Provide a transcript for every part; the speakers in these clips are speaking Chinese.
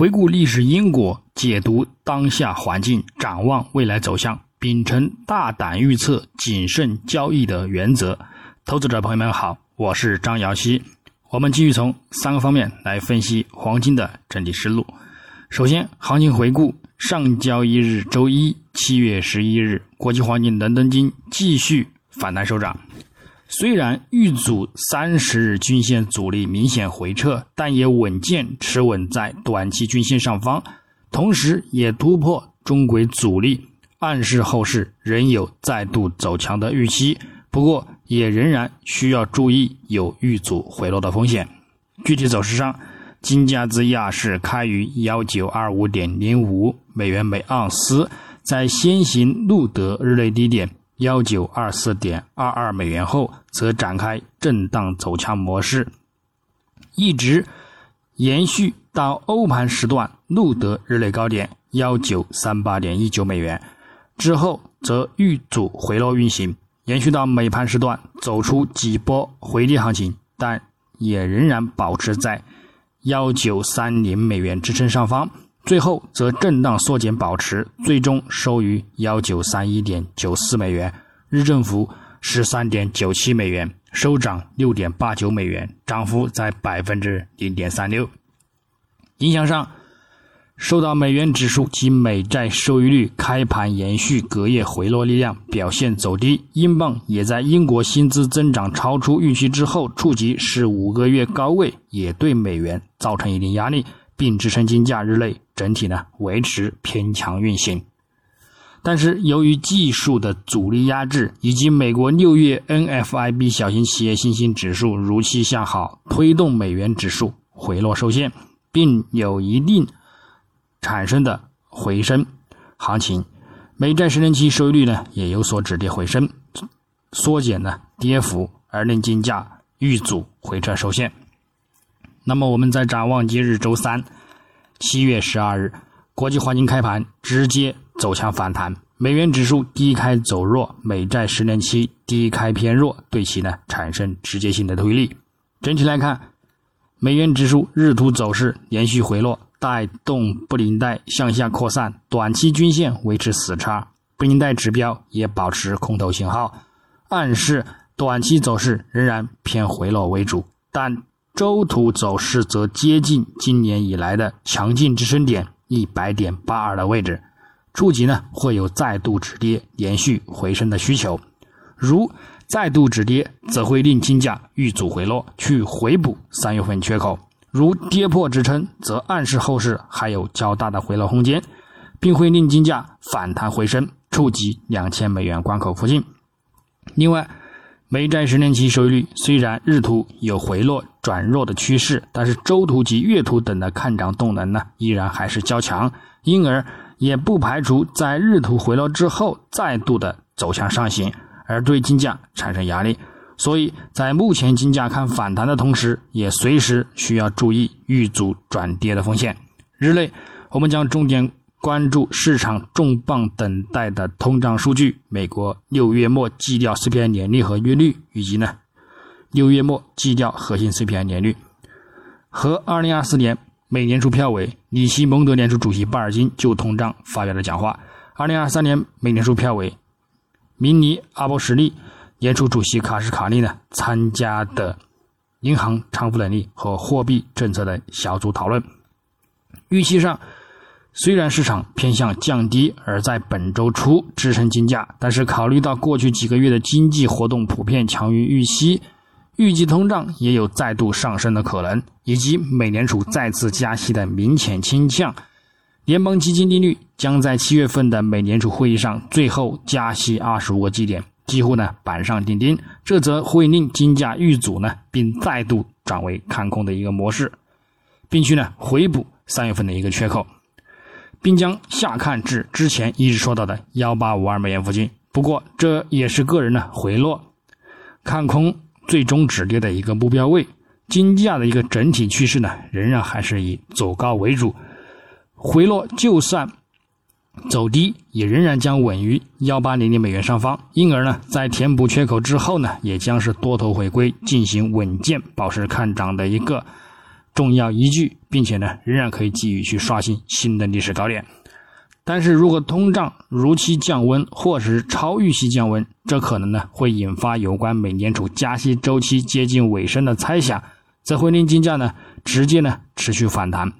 回顾历史因果，解读当下环境，展望未来走向，秉承大胆预测、谨慎交易的原则。投资者朋友们好，我是张瑶希。我们继续从三个方面来分析黄金的整体思路。首先，行情回顾上交易日周一，七月十一日，国际黄金伦敦金继续反弹收涨。虽然遇阻三十日均线阻力明显回撤，但也稳健持稳在短期均线上方，同时也突破中轨阻力，暗示后市仍有再度走强的预期。不过，也仍然需要注意有遇阻回落的风险。具体走势上，金价自亚市开于幺九二五点零五美元每盎司，在先行录得日内低点。幺九二四点二二美元后，则展开震荡走强模式，一直延续到欧盘时段录得日内高点幺九三八点一九美元之后，则遇阻回落运行，延续到美盘时段走出几波回跌行情，但也仍然保持在幺九三零美元支撑上方。最后则震荡缩减保持，最终收于幺九三一点九四美元，日振幅十三点九七美元，收涨六点八九美元，涨幅在百分之零点三六。影响上，受到美元指数及美债收益率开盘延续隔夜回落力量表现走低，英镑也在英国薪资增长超出预期之后触及十五个月高位，也对美元造成一定压力。并支撑金价日内整体呢维持偏强运行，但是由于技术的阻力压制以及美国六月 NFIB 小型企业信心指数如期向好，推动美元指数回落受限，并有一定产生的回升行情，美债十年期收益率呢也有所止跌回升，缩减呢跌幅，而令金价遇阻回撤受限。那么我们在展望今日周三，七月十二日，国际黄金开盘直接走强反弹，美元指数低开走弱，美债十年期低开偏弱，对其呢产生直接性的推力。整体来看，美元指数日图走势连续回落，带动布林带向下扩散，短期均线维持死叉，布林带指标也保持空头信号，暗示短期走势仍然偏回落为主，但。周图走势则接近今年以来的强劲支撑点一百点八二的位置，触及呢会有再度止跌、连续回升的需求。如再度止跌，则会令金价遇阻回落，去回补三月份缺口；如跌破支撑，则暗示后市还有较大的回落空间，并会令金价反弹回升，触及两千美元关口附近。另外，美债十年期收益率虽然日图有回落转弱的趋势，但是周图及月图等的看涨动能呢，依然还是较强，因而也不排除在日图回落之后再度的走向上行，而对金价产生压力。所以在目前金价看反弹的同时，也随时需要注意遇阻转跌的风险。日内我们将重点。关注市场重磅等待的通胀数据，美国六月末基调 CPI 年率和月率，以及呢六月末基调核心 CPI 年率，和二零二四年美联储票委里希蒙德联储主席巴尔金就通胀发表了讲话，二零二三年美联储票委明尼阿波什利联储主席卡什卡利呢参加的银行偿付能力和货币政策的小组讨论，预期上。虽然市场偏向降低，而在本周初支撑金价，但是考虑到过去几个月的经济活动普遍强于预期，预计通胀也有再度上升的可能，以及美联储再次加息的明显倾向，联邦基金利率将在七月份的美联储会议上最后加息二十五个基点，几乎呢板上钉钉，这则会令金价遇阻呢，并再度转为看空的一个模式，并去呢回补三月份的一个缺口。并将下看至之前一直说到的幺八五二美元附近。不过，这也是个人呢回落看空最终止跌的一个目标位。金价的一个整体趋势呢，仍然还是以走高为主。回落就算走低，也仍然将稳于幺八零零美元上方。因而呢，在填补缺口之后呢，也将是多头回归，进行稳健保持看涨的一个重要依据，并且呢，仍然可以继续去刷新新的历史高点。但是如果通胀如期降温，或是超预期降温，这可能呢会引发有关美联储加息周期接近尾声的猜想，则会令金价呢直接呢持续反弹，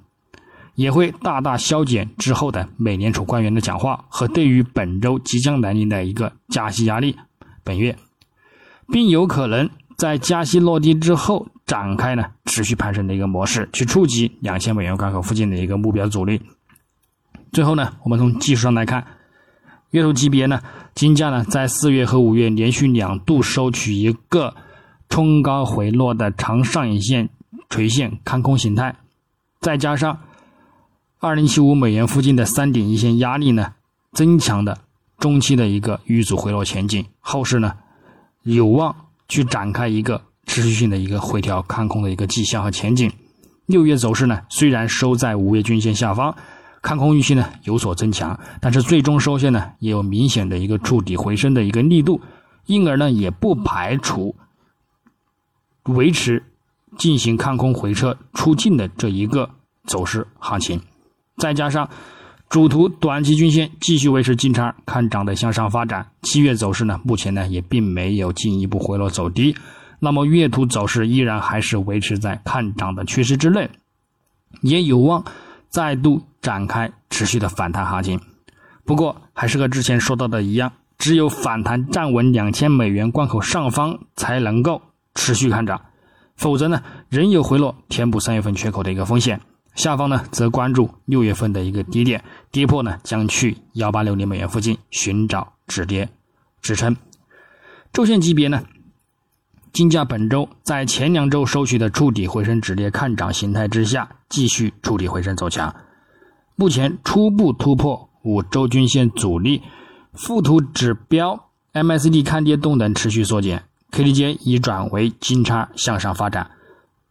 也会大大消减之后的美联储官员的讲话和对于本周即将来临的一个加息压力。本月，并有可能在加息落地之后展开呢持续攀升的一个模式，去触及两千美元关口附近的一个目标阻力。最后呢，我们从技术上来看，月度级别呢，金价呢在四月和五月连续两度收取一个冲高回落的长上影线垂线看空形态，再加上二零七五美元附近的三点一线压力呢，增强的中期的一个遇阻回落前景，后市呢有望去展开一个持续性的一个回调看空的一个迹象和前景。六月走势呢，虽然收在五月均线下方。看空预期呢有所增强，但是最终收线呢也有明显的一个触底回升的一个力度，因而呢也不排除维持进行看空回撤出境的这一个走势行情。再加上主图短期均线继续维持金叉看涨的向上发展，七月走势呢目前呢也并没有进一步回落走低，那么月图走势依然还是维持在看涨的趋势之内，也有望。再度展开持续的反弹行情，不过还是和之前说到的一样，只有反弹站稳两千美元关口上方才能够持续看涨，否则呢仍有回落填补三月份缺口的一个风险。下方呢则关注六月份的一个低点，跌破呢将去幺八六零美元附近寻找止跌支撑。周线级别呢？金价本周在前两周收取的触底回升止跌看涨形态之下，继续触底回升走强，目前初步突破五周均线阻力，附图指标 MACD 看跌动能持续缩减，K D J 已转为金叉向上发展，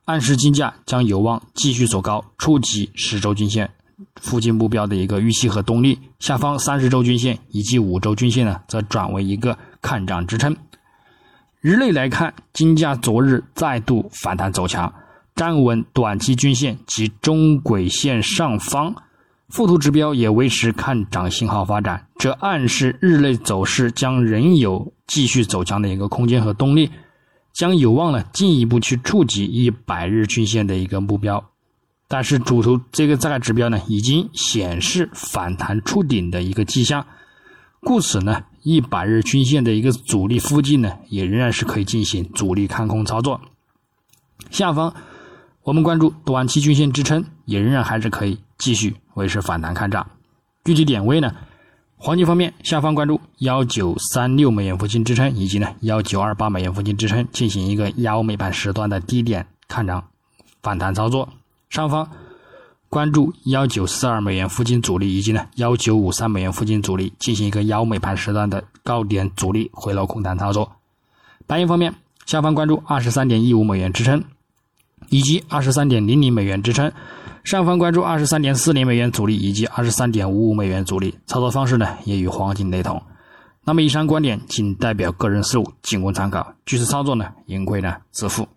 暗示金价将有望继续走高，触及十周均线附近目标的一个预期和动力。下方三十周均线以及五周均线呢，则转为一个看涨支撑。日内来看，金价昨日再度反弹走强，站稳短期均线及中轨线上方，附图指标也维持看涨信号发展，这暗示日内走势将仍有继续走强的一个空间和动力，将有望呢进一步去触及一百日均线的一个目标。但是主图这个这个指标呢，已经显示反弹触顶的一个迹象。故此呢，一百日均线的一个阻力附近呢，也仍然是可以进行主力看空操作。下方我们关注短期均线支撑，也仍然还是可以继续维持反弹看涨。具体点位呢，黄金方面，下方关注幺九三六美元附近支撑，以及呢幺九二八美元附近支撑，进行一个幺美盘时段的低点看涨反弹操作。上方。关注幺九四二美元附近阻力，以及呢幺九五三美元附近阻力，进行一个幺美盘时段的高点阻力回落空单操作。白银方面，下方关注二十三点一五美元支撑，以及二十三点零零美元支撑；上方关注二十三点四零美元阻力，以及二十三点五五美元阻力。操作方式呢也与黄金雷同。那么以上观点仅代表个人思路，仅供参考。据此操作呢，盈亏呢自负。